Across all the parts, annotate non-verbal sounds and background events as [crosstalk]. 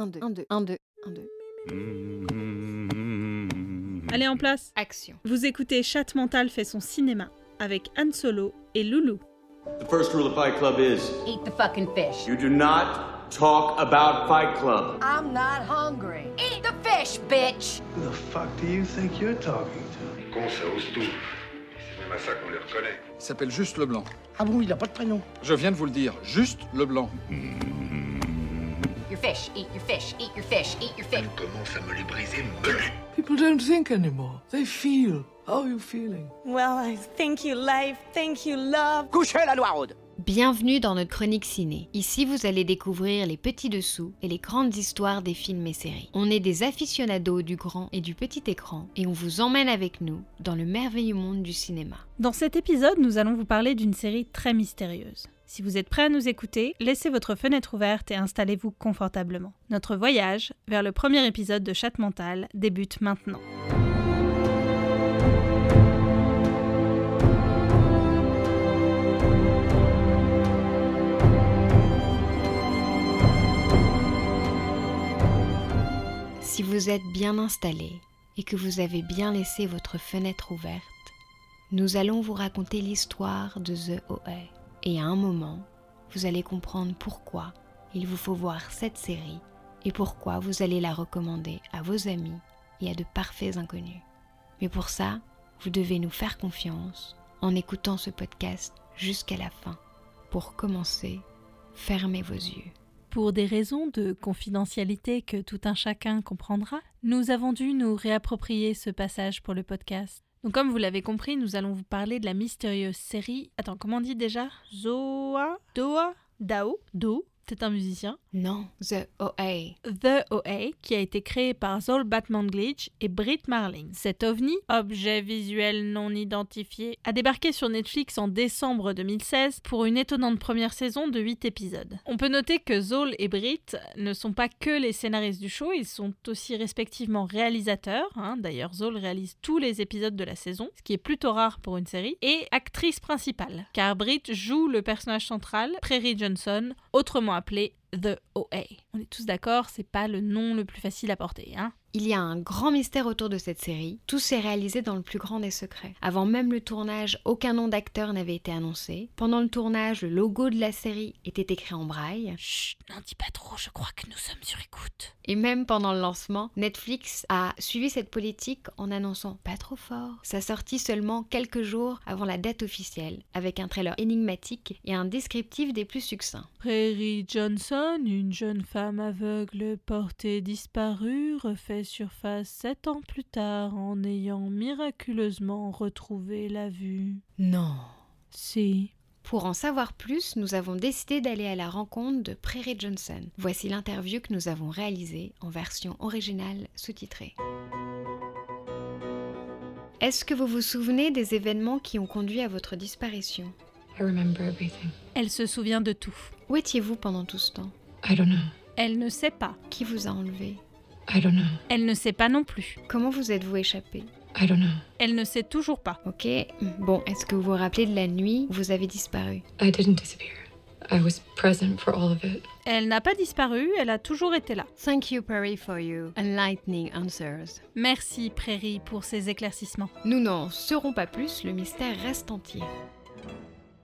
1, 2, 1, 2, 1, 2, 1, 2. Allez en place. Action. Vous écoutez Chat Mental fait son cinéma avec Han Solo et Loulou. The first rule of Fight Club is Eat the fucking fish. you do not talk about Fight Club. I'm not hungry. Eat the fish, bitch! Who the fuck do you think you're talking to? Con, ça ose tout. C'est même à ça qu'on les reconnaît. Il s'appelle juste Leblanc. Ah bon, il a pas de prénom Je viens de vous le dire, juste Leblanc. Your fish, eat your fish, eat your fish, eat your fish. Elle commence à me les briser, me People don't think anymore. They feel. How are you feeling? Well, I thank you, life. Thank you, love. Bienvenue dans notre chronique ciné. Ici, vous allez découvrir les petits dessous et les grandes histoires des films et séries. On est des aficionados du grand et du petit écran et on vous emmène avec nous dans le merveilleux monde du cinéma. Dans cet épisode, nous allons vous parler d'une série très mystérieuse. Si vous êtes prêts à nous écouter, laissez votre fenêtre ouverte et installez-vous confortablement. Notre voyage vers le premier épisode de Chat Mental débute maintenant. Si vous êtes bien installé et que vous avez bien laissé votre fenêtre ouverte, nous allons vous raconter l'histoire de The OA. Et à un moment, vous allez comprendre pourquoi il vous faut voir cette série et pourquoi vous allez la recommander à vos amis et à de parfaits inconnus. Mais pour ça, vous devez nous faire confiance en écoutant ce podcast jusqu'à la fin. Pour commencer, fermez vos yeux. Pour des raisons de confidentialité que tout un chacun comprendra, nous avons dû nous réapproprier ce passage pour le podcast. Donc comme vous l'avez compris, nous allons vous parler de la mystérieuse série... Attends, comment on dit déjà? Zoa Doa Dao Do c'est un musicien? Non, The OA. The OA, qui a été créé par Zol Batman Glitch et Britt Marling. Cet ovni, objet visuel non identifié, a débarqué sur Netflix en décembre 2016 pour une étonnante première saison de 8 épisodes. On peut noter que Zol et Britt ne sont pas que les scénaristes du show, ils sont aussi respectivement réalisateurs, hein. d'ailleurs Zol réalise tous les épisodes de la saison, ce qui est plutôt rare pour une série, et actrice principale, car Britt joue le personnage central, Prairie Johnson, autrement appelé The OA. On est tous d'accord, c'est pas le nom le plus facile à porter, hein Il y a un grand mystère autour de cette série. Tout s'est réalisé dans le plus grand des secrets. Avant même le tournage, aucun nom d'acteur n'avait été annoncé. Pendant le tournage, le logo de la série était écrit en braille. Chut, n'en dis pas trop, je crois que nous sommes sur écoute. Et même pendant le lancement, Netflix a suivi cette politique en annonçant pas trop fort sa sortie seulement quelques jours avant la date officielle, avec un trailer énigmatique et un descriptif des plus succincts. Prairie Johnson, une jeune femme aveugle portée disparue, refait surface sept ans plus tard en ayant miraculeusement retrouvé la vue. Non. Si. Pour en savoir plus, nous avons décidé d'aller à la rencontre de Prairie Johnson. Voici l'interview que nous avons réalisée en version originale sous-titrée. Est-ce que vous vous souvenez des événements qui ont conduit à votre disparition? I remember everything. Elle se souvient de tout. Où étiez-vous pendant tout ce temps? I don't know. Elle ne sait pas. Qui vous a enlevé? I don't know. Elle ne sait pas non plus. Comment vous êtes-vous échappé I don't know. Elle ne sait toujours pas. Ok, bon, est-ce que vous vous rappelez de la nuit où vous avez disparu I didn't disappear. I was present for all of it. Elle n'a pas disparu, elle a toujours été là. Thank you, Perry, for your enlightening answers. Merci Prairie pour ces éclaircissements. Nous n'en saurons pas plus, le mystère reste entier.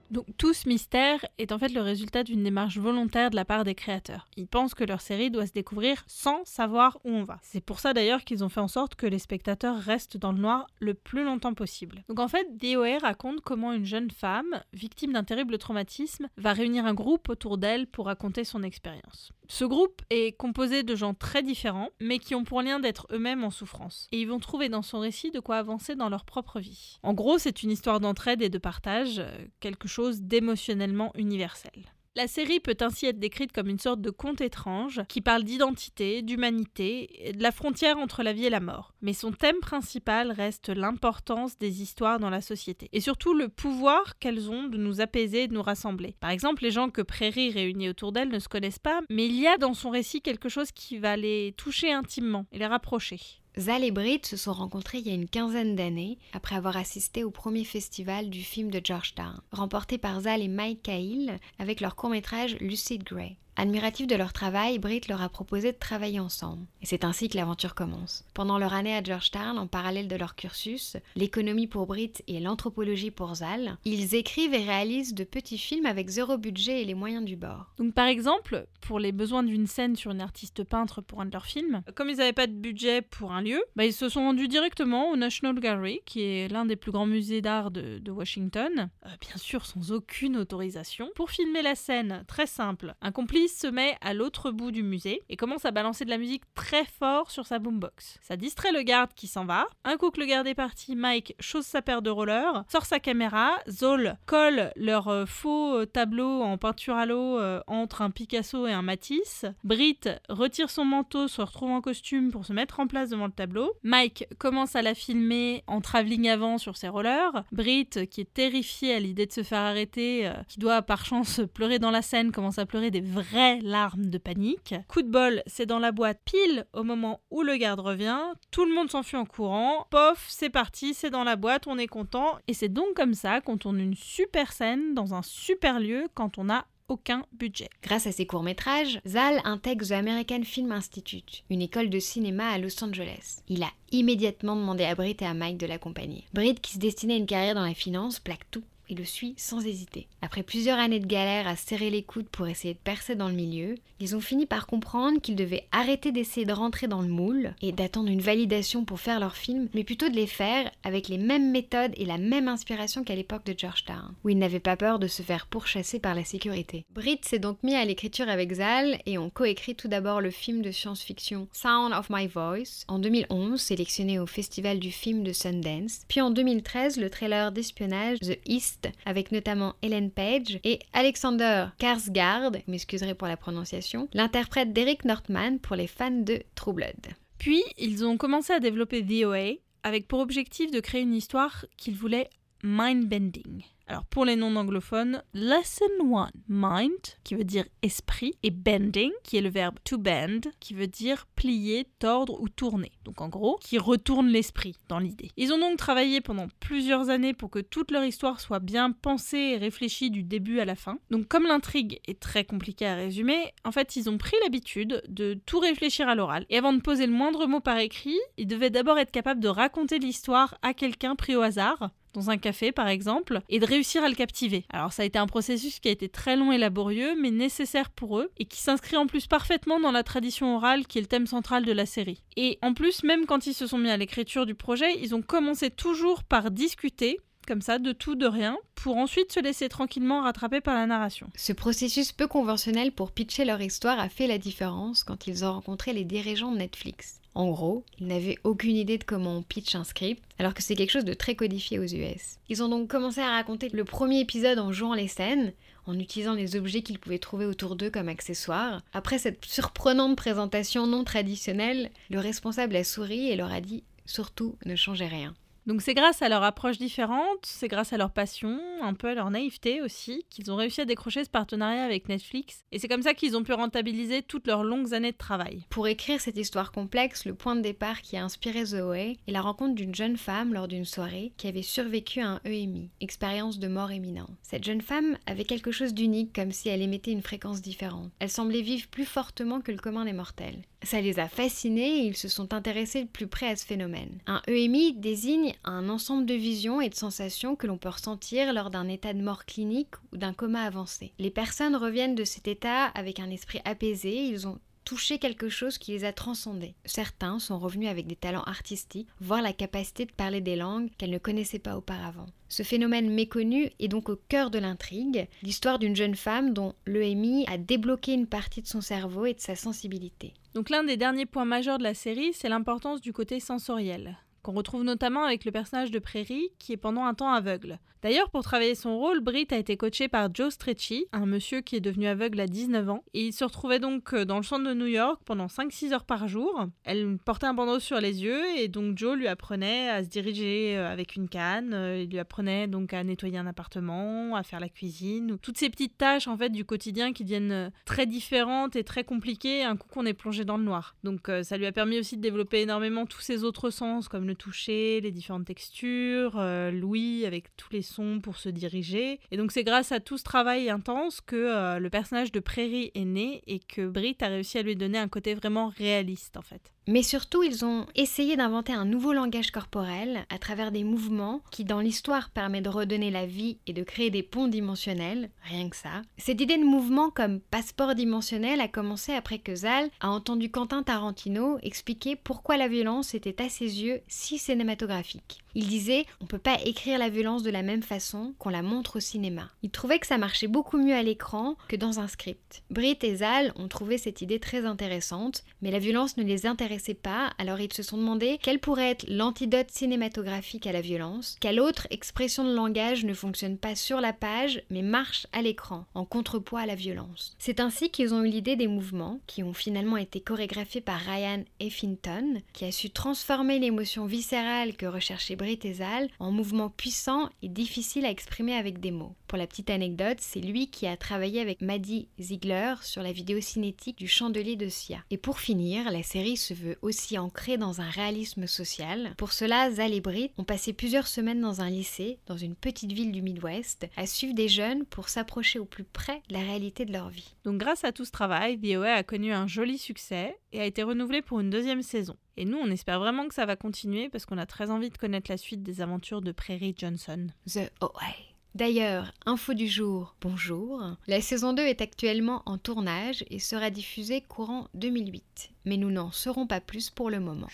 Donc tout ce mystère est en fait le résultat d'une démarche volontaire de la part des créateurs. Ils pensent que leur série doit se découvrir sans savoir où on va. C'est pour ça d'ailleurs qu'ils ont fait en sorte que les spectateurs restent dans le noir le plus longtemps possible. Donc en fait, DOR raconte comment une jeune femme, victime d'un terrible traumatisme, va réunir un groupe autour d'elle pour raconter son expérience. Ce groupe est composé de gens très différents, mais qui ont pour lien d'être eux-mêmes en souffrance. Et ils vont trouver dans son récit de quoi avancer dans leur propre vie. En gros, c'est une histoire d'entraide et de partage, euh, quelque chose d'émotionnellement universel. La série peut ainsi être décrite comme une sorte de conte étrange qui parle d'identité, d'humanité, de la frontière entre la vie et la mort. Mais son thème principal reste l'importance des histoires dans la société et surtout le pouvoir qu'elles ont de nous apaiser et de nous rassembler. Par exemple, les gens que Prairie réunit autour d'elle ne se connaissent pas, mais il y a dans son récit quelque chose qui va les toucher intimement et les rapprocher. Zal et Britt se sont rencontrés il y a une quinzaine d'années, après avoir assisté au premier festival du film de Georgetown, remporté par Zal et Mike Cahill avec leur court-métrage Lucid Grey. Admiratif de leur travail, Britt leur a proposé de travailler ensemble. Et c'est ainsi que l'aventure commence. Pendant leur année à Georgetown, en parallèle de leur cursus, l'économie pour Britt et l'anthropologie pour Zal, ils écrivent et réalisent de petits films avec zéro budget et les moyens du bord. Donc par exemple, pour les besoins d'une scène sur une artiste peintre pour un de leurs films, comme ils n'avaient pas de budget pour un lieu, bah, ils se sont rendus directement au National Gallery, qui est l'un des plus grands musées d'art de, Washington, euh, bien sûr sans aucune autorisation, pour filmer la scène. Très simple. Un complice se met à l'autre bout du musée et commence à balancer de la musique très fort sur sa boombox. Ça distrait le garde qui s'en va. Un coup que le garde est parti, Mike chose sa paire de rollers, sort sa caméra, Zol colle leur euh, faux euh, tableau en peinture à l'eau euh, entre un Picasso et un Matisse. Brit retire son manteau, se retrouve en costume pour se mettre en place devant le tableau. Mike commence à la filmer en travelling avant sur ses rollers. Brit, qui est terrifiée à l'idée de se faire arrêter, qui doit par chance pleurer dans la scène, commence à pleurer des vraies larmes de panique. Coup de bol, c'est dans la boîte pile au moment où le garde revient. Tout le monde s'enfuit en courant. Pof, c'est parti, c'est dans la boîte, on est content. Et c'est donc comme ça qu'on tourne une super scène dans un super lieu quand on a aucun budget. Grâce à ses courts-métrages, Zal intègre The American Film Institute, une école de cinéma à Los Angeles. Il a immédiatement demandé à Britt et à Mike de l'accompagner. Britt, qui se destinait à une carrière dans la finance, plaque tout et le suit sans hésiter. Après plusieurs années de galère à serrer les coudes pour essayer de percer dans le milieu, ils ont fini par comprendre qu'ils devaient arrêter d'essayer de rentrer dans le moule et d'attendre une validation pour faire leur film, mais plutôt de les faire avec les mêmes méthodes et la même inspiration qu'à l'époque de Georgetown, où ils n'avaient pas peur de se faire pourchasser par la sécurité. Britt s'est donc mis à l'écriture avec Zal et ont coécrit tout d'abord le film de science-fiction Sound of My Voice en 2011, sélectionné au Festival du film de Sundance, puis en 2013 le trailer d'espionnage The East avec notamment Ellen Page et Alexander Skarsgård, m'excuserez pour la prononciation, l'interprète d'Eric Northman pour les fans de True Blood. Puis, ils ont commencé à développer VOA avec pour objectif de créer une histoire qu'ils voulaient mind-bending. Alors pour les non-anglophones, lesson 1, mind, qui veut dire esprit, et bending, qui est le verbe to bend, qui veut dire plier, tordre ou tourner. Donc en gros, qui retourne l'esprit dans l'idée. Ils ont donc travaillé pendant plusieurs années pour que toute leur histoire soit bien pensée et réfléchie du début à la fin. Donc comme l'intrigue est très compliquée à résumer, en fait ils ont pris l'habitude de tout réfléchir à l'oral. Et avant de poser le moindre mot par écrit, ils devaient d'abord être capables de raconter l'histoire à quelqu'un pris au hasard, dans un café par exemple, et de réussir à le captiver. Alors ça a été un processus qui a été très long et laborieux, mais nécessaire pour eux, et qui s'inscrit en plus parfaitement dans la tradition orale qui est le thème central de la série. Et en plus, même quand ils se sont mis à l'écriture du projet, ils ont commencé toujours par discuter comme ça, de tout, de rien, pour ensuite se laisser tranquillement rattraper par la narration. Ce processus peu conventionnel pour pitcher leur histoire a fait la différence quand ils ont rencontré les dirigeants de Netflix. En gros, ils n'avaient aucune idée de comment on pitch un script, alors que c'est quelque chose de très codifié aux US. Ils ont donc commencé à raconter le premier épisode en jouant les scènes, en utilisant les objets qu'ils pouvaient trouver autour d'eux comme accessoires. Après cette surprenante présentation non traditionnelle, le responsable a souri et leur a dit surtout ne changez rien. Donc c'est grâce à leur approche différente, c'est grâce à leur passion, un peu à leur naïveté aussi, qu'ils ont réussi à décrocher ce partenariat avec Netflix. Et c'est comme ça qu'ils ont pu rentabiliser toutes leurs longues années de travail. Pour écrire cette histoire complexe, le point de départ qui a inspiré Zoé est la rencontre d'une jeune femme lors d'une soirée qui avait survécu à un EMI, expérience de mort imminente. Cette jeune femme avait quelque chose d'unique comme si elle émettait une fréquence différente. Elle semblait vivre plus fortement que le commun des mortels. Ça les a fascinés et ils se sont intéressés de plus près à ce phénomène. Un EMI désigne un ensemble de visions et de sensations que l'on peut ressentir lors d'un état de mort clinique ou d'un coma avancé. Les personnes reviennent de cet état avec un esprit apaisé, ils ont touché quelque chose qui les a transcendés. Certains sont revenus avec des talents artistiques, voire la capacité de parler des langues qu'elles ne connaissaient pas auparavant. Ce phénomène méconnu est donc au cœur de l'intrigue, l'histoire d'une jeune femme dont l'EMI a débloqué une partie de son cerveau et de sa sensibilité. Donc l'un des derniers points majeurs de la série, c'est l'importance du côté sensoriel qu'on retrouve notamment avec le personnage de Prairie, qui est pendant un temps aveugle. D'ailleurs, pour travailler son rôle, Britt a été coachée par Joe Stretchy, un monsieur qui est devenu aveugle à 19 ans, il se retrouvait donc euh, dans le centre de New York pendant 5-6 heures par jour. Elle portait un bandeau sur les yeux, et donc Joe lui apprenait à se diriger euh, avec une canne, euh, il lui apprenait donc à nettoyer un appartement, à faire la cuisine, toutes ces petites tâches en fait du quotidien qui deviennent très différentes et très compliquées un coup qu'on est plongé dans le noir. Donc ça lui a permis aussi de développer énormément tous ses autres sens, comme le toucher, les différentes textures, euh, l'ouïe avec tous les sons pour se diriger. Et donc c'est grâce à tout ce travail intense que euh, le personnage de Prairie est né et que Brit a réussi à lui donner un côté vraiment réaliste en fait. Mais surtout, ils ont essayé d'inventer un nouveau langage corporel à travers des mouvements qui, dans l'histoire, permet de redonner la vie et de créer des ponts dimensionnels, rien que ça. Cette idée de mouvement comme passeport dimensionnel a commencé après que Zal a entendu Quentin Tarantino expliquer pourquoi la violence était à ses yeux si cinématographique. Il disait on peut pas écrire la violence de la même façon qu'on la montre au cinéma. Il trouvait que ça marchait beaucoup mieux à l'écran que dans un script. Brit et Zal ont trouvé cette idée très intéressante, mais la violence ne les intéressait pas, alors ils se sont demandé quel pourrait être l'antidote cinématographique à la violence, quelle autre expression de langage ne fonctionne pas sur la page mais marche à l'écran, en contrepoids à la violence. C'est ainsi qu'ils ont eu l'idée des mouvements, qui ont finalement été chorégraphiés par Ryan Effington, qui a su transformer l'émotion viscérale que recherchait Brit Zal en mouvements puissants et difficiles à exprimer avec des mots. Pour la petite anecdote, c'est lui qui a travaillé avec Maddie Ziegler sur la vidéo cinétique du chandelier de Sia. Et pour finir, la série se veut aussi ancrée dans un réalisme social. Pour cela, Zal et Brit ont passé plusieurs semaines dans un lycée, dans une petite ville du Midwest, à suivre des jeunes pour s'approcher au plus près de la réalité de leur vie. Donc grâce à tout ce travail, VOA a connu un joli succès et a été renouvelé pour une deuxième saison. Et nous, on espère vraiment que ça va continuer parce qu'on a très envie de connaître la suite des aventures de Prairie Johnson. The OA. D'ailleurs, info du jour, bonjour. La saison 2 est actuellement en tournage et sera diffusée courant 2008. Mais nous n'en saurons pas plus pour le moment.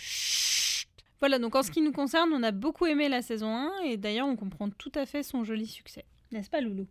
Voilà, donc en ce qui nous concerne, on a beaucoup aimé la saison 1 et d'ailleurs on comprend tout à fait son joli succès. N'est-ce pas Loulou?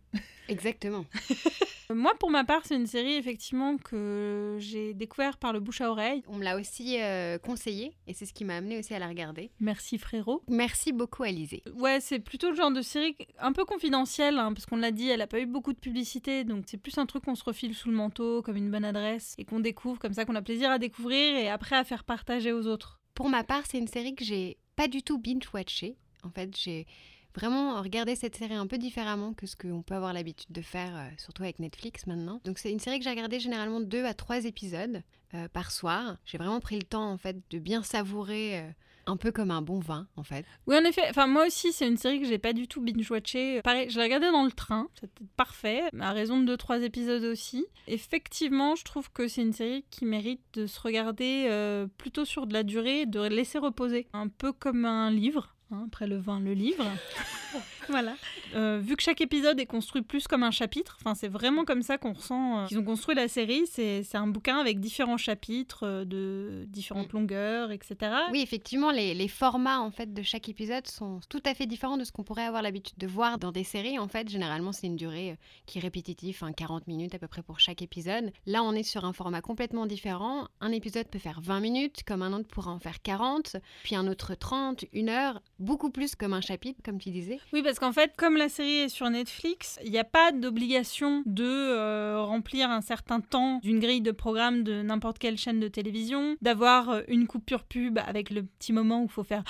Exactement. [laughs] Moi, pour ma part, c'est une série effectivement que j'ai découvert par le bouche à oreille. On me l'a aussi euh, conseillé et c'est ce qui m'a amené aussi à la regarder. Merci frérot. Merci beaucoup Alizé. Ouais, c'est plutôt le genre de série un peu confidentielle, hein, parce qu'on l'a dit, elle a pas eu beaucoup de publicité, donc c'est plus un truc qu'on se refile sous le manteau comme une bonne adresse et qu'on découvre comme ça, qu'on a plaisir à découvrir et après à faire partager aux autres. Pour ma part, c'est une série que j'ai pas du tout binge-watchée. En fait, j'ai vraiment regardé cette série un peu différemment que ce qu'on peut avoir l'habitude de faire, euh, surtout avec Netflix maintenant. Donc c'est une série que j'ai regardée généralement deux à trois épisodes euh, par soir. J'ai vraiment pris le temps en fait de bien savourer. euh, un peu comme un bon vin, en fait. Oui, en effet. Enfin, moi aussi, c'est une série que j'ai pas du tout binge-watchée. Pareil, je l'ai regardée dans le train. C'était parfait. À raison de 2-3 épisodes aussi. Effectivement, je trouve que c'est une série qui mérite de se regarder plutôt sur de la durée, de laisser reposer. Un peu comme un livre. Hein, après le vin, le livre. [laughs] voilà. Euh, vu que chaque épisode est construit plus comme un chapitre, enfin c'est vraiment comme ça qu'on ressent euh, qu'ils ont construit la série. C'est c'est un bouquin avec différents chapitres euh, de différentes longueurs, etc. Oui, effectivement, les, les formats en fait de chaque épisode sont tout à fait différents de ce qu'on pourrait avoir l'habitude de voir dans des séries. En fait, généralement, c'est une durée euh, qui est répétitive, hein, 40 minutes à peu près pour chaque épisode. Là, on est sur un format complètement différent. Un épisode peut faire 20 minutes, comme un autre pourra en faire 40, puis un autre 30, une heure, beaucoup plus comme un chapitre, comme tu disais. Oui, parce qu'en fait, comme la série est sur Netflix, il n'y a pas d'obligation de euh, remplir un certain temps d'une grille de programme de n'importe quelle chaîne de télévision, d'avoir euh, une coupure pub avec le petit moment où il faut faire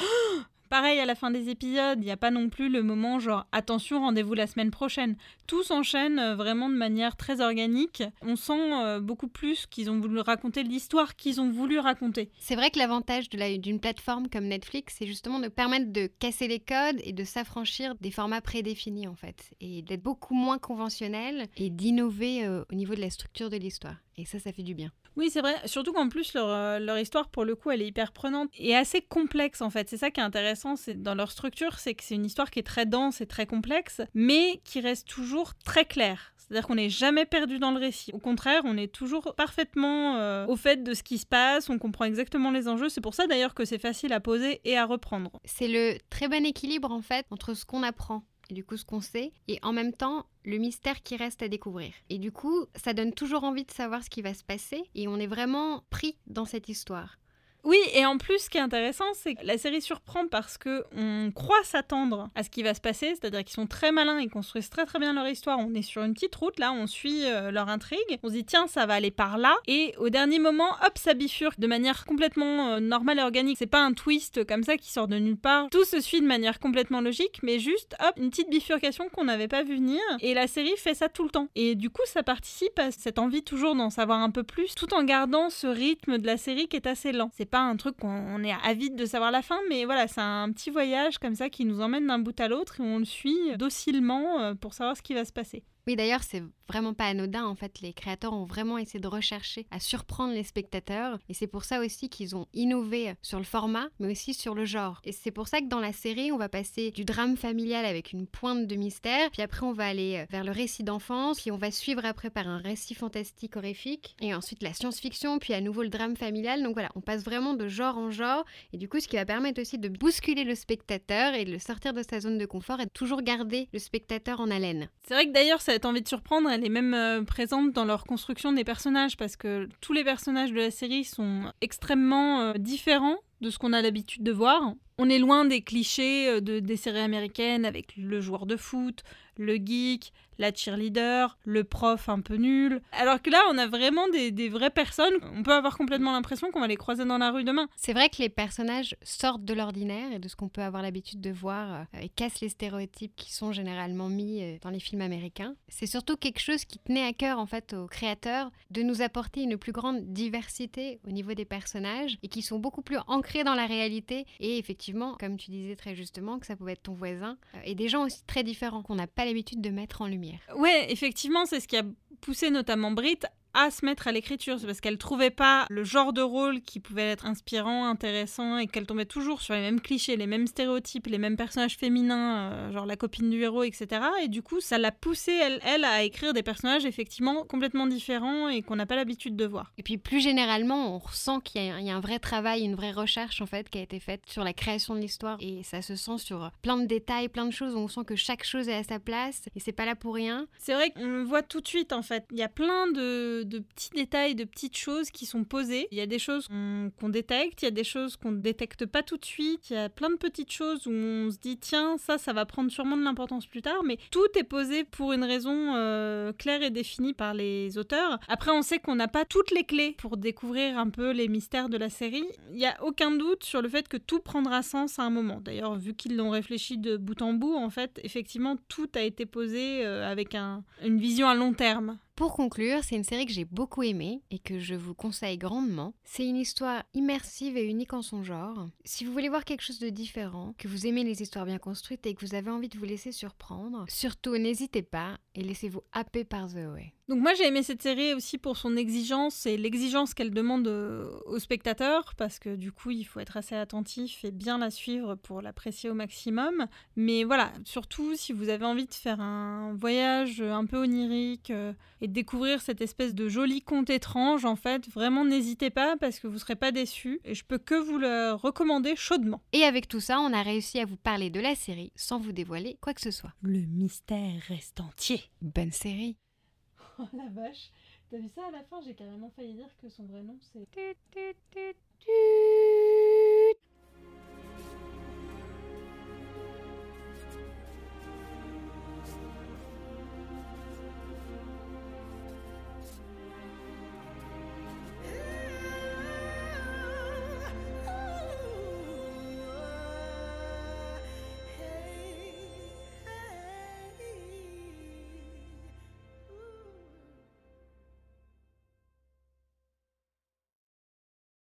Pareil à la fin des épisodes, il n'y a pas non plus le moment genre attention, rendez-vous la semaine prochaine. Tout s'enchaîne euh, vraiment de manière très organique. On sent euh, beaucoup plus qu'ils ont voulu raconter l'histoire qu'ils ont voulu raconter. C'est vrai que l'avantage d'une plateforme comme Netflix, c'est justement de permettre de casser les codes et de s'affranchir des formats prédéfinis en fait, et d'être beaucoup moins conventionnel et d'innover euh, au niveau de la structure de l'histoire. Et ça, ça fait du bien. Oui, c'est vrai. Surtout qu'en plus, leur, euh, leur histoire, pour le coup, elle est hyper prenante et assez complexe, en fait. C'est ça qui est intéressant c'est dans leur structure, c'est que c'est une histoire qui est très dense et très complexe, mais qui reste toujours très claire. C'est-à-dire qu'on n'est jamais perdu dans le récit. Au contraire, on est toujours parfaitement euh, au fait de ce qui se passe, on comprend exactement les enjeux. C'est pour ça d'ailleurs que c'est facile à poser et à reprendre. C'est le très bon équilibre en fait entre ce qu'on apprend du coup ce qu'on sait, et en même temps le mystère qui reste à découvrir. Et du coup, ça donne toujours envie de savoir ce qui va se passer, et on est vraiment pris dans cette histoire. Oui, et en plus, ce qui est intéressant, c'est que la série surprend parce que on croit s'attendre à ce qui va se passer, c'est-à-dire qu'ils sont très malins, ils construisent très très bien leur histoire. On est sur une petite route là, on suit euh, leur intrigue, on se dit tiens, ça va aller par là, et au dernier moment, hop, ça bifurque de manière complètement euh, normale et organique. C'est pas un twist comme ça qui sort de nulle part. Tout se suit de manière complètement logique, mais juste hop, une petite bifurcation qu'on n'avait pas vu venir. Et la série fait ça tout le temps. Et du coup, ça participe à cette envie toujours d'en savoir un peu plus, tout en gardant ce rythme de la série qui est assez lent. Pas un truc qu'on on est avide de savoir la fin, mais voilà, c'est un petit voyage comme ça qui nous emmène d'un bout à l'autre et on le suit docilement euh, pour savoir ce qui va se passer. Oui, d'ailleurs, c'est vraiment pas anodin. En fait, les créateurs ont vraiment essayé de rechercher à surprendre les spectateurs. Et c'est pour ça aussi qu'ils ont innové sur le format, mais aussi sur le genre. Et c'est pour ça que dans la série, on va passer du drame familial avec une pointe de mystère, puis après, on va aller euh, vers le récit d'enfance, puis on va suivre après par un récit fantastique horrifique, et ensuite la science-fiction, puis à nouveau le drame familial. Donc voilà, on passe vraiment de genre en genre. Et du coup, ce qui va permettre aussi de bousculer le spectateur et de le sortir de sa zone de confort et de toujours garder le spectateur en haleine. C'est vrai que d'ailleurs, cette envie de surprendre, elle est même euh, présente dans leur construction des personnages parce que tous les personnages de la série sont extrêmement euh, différents de ce qu'on a l'habitude de voir. On est loin des clichés euh, de, des séries américaines avec le joueur de foot, le geek, la cheerleader, le prof un peu nul. Alors que là, on a vraiment des, vraies personnes. On peut avoir complètement l'impression qu'on va les croiser dans la rue demain. C'est vrai que les personnages sortent de l'ordinaire et de ce qu'on peut avoir l'habitude de voir euh, et cassent les stéréotypes qui sont généralement mis euh, dans les films américains. C'est surtout quelque chose qui tenait à cœur en fait aux créateurs de nous apporter une plus grande diversité au niveau des personnages et qui sont beaucoup plus ancrés dans la réalité et effectivement, comme tu disais très justement, que ça pouvait être ton voisin euh, et des gens aussi très différents qu'on n'a pas l'habitude de mettre en lumière. Ouais, effectivement, c'est ce qui a poussé notamment Brit à se mettre à l'écriture. C'est parce qu'elle trouvait pas le genre de rôle qui pouvait être inspirant, intéressant et qu'elle tombait toujours sur les mêmes clichés, les mêmes stéréotypes, les mêmes personnages féminins, euh, genre la copine du héros, etc. Et du coup, ça l'a poussée, elle, elle, à écrire des personnages effectivement complètement différents et qu'on n'a pas l'habitude de voir. Et puis plus généralement, on ressent qu'il y, a- il y a un vrai travail, une vraie recherche en fait qui a été faite sur la création de l'histoire et ça se sent sur plein de détails, plein de choses. où On sent que chaque chose est à sa place et c'est pas là pour rien. C'est vrai qu'on le voit tout de suite en fait. Il y a plein de, de petits détails, de petites choses qui sont posées. Il y a des choses qu'on détecte, il y a des choses qu'on ne détecte pas tout de suite. Il y a plein de petites choses où on se dit tiens, ça, ça va prendre sûrement de l'importance plus tard. Mais tout est posé pour une raison euh, claire et définie par les auteurs. Après, on sait qu'on n'a pas toutes les clés pour découvrir un peu les mystères de la série. Il n'y a aucun doute sur le fait que tout prendra sens à un moment. D'ailleurs, vu qu'ils l'ont réfléchi de bout en bout, en fait, effectivement, tout a été posé euh, avec un- une vision à long terme. Pour conclure, c'est une série que j'ai beaucoup aimée et que je vous conseille grandement. C'est une histoire immersive et unique en son genre. Si vous voulez voir quelque chose de différent, que vous aimez les histoires bien construites et que vous avez envie de vous laisser surprendre, surtout n'hésitez pas et laissez-vous happer par The Way. Donc moi j'ai aimé cette série aussi pour son exigence et l'exigence qu'elle demande euh, aux spectateurs parce que du coup il faut être assez attentif et bien la suivre pour l'apprécier au maximum. Mais voilà, surtout si vous avez envie de faire un voyage un peu onirique euh, et découvrir cette espèce de joli conte étrange en fait, vraiment n'hésitez pas parce que vous serez pas déçus et je peux que vous le recommander chaudement. Et avec tout ça, on a réussi à vous parler de la série sans vous dévoiler quoi que ce soit. Le mystère reste entier. Bonne série [laughs] Oh la vache, t'as vu ça à la fin? J'ai carrément failli dire que son vrai nom c'est...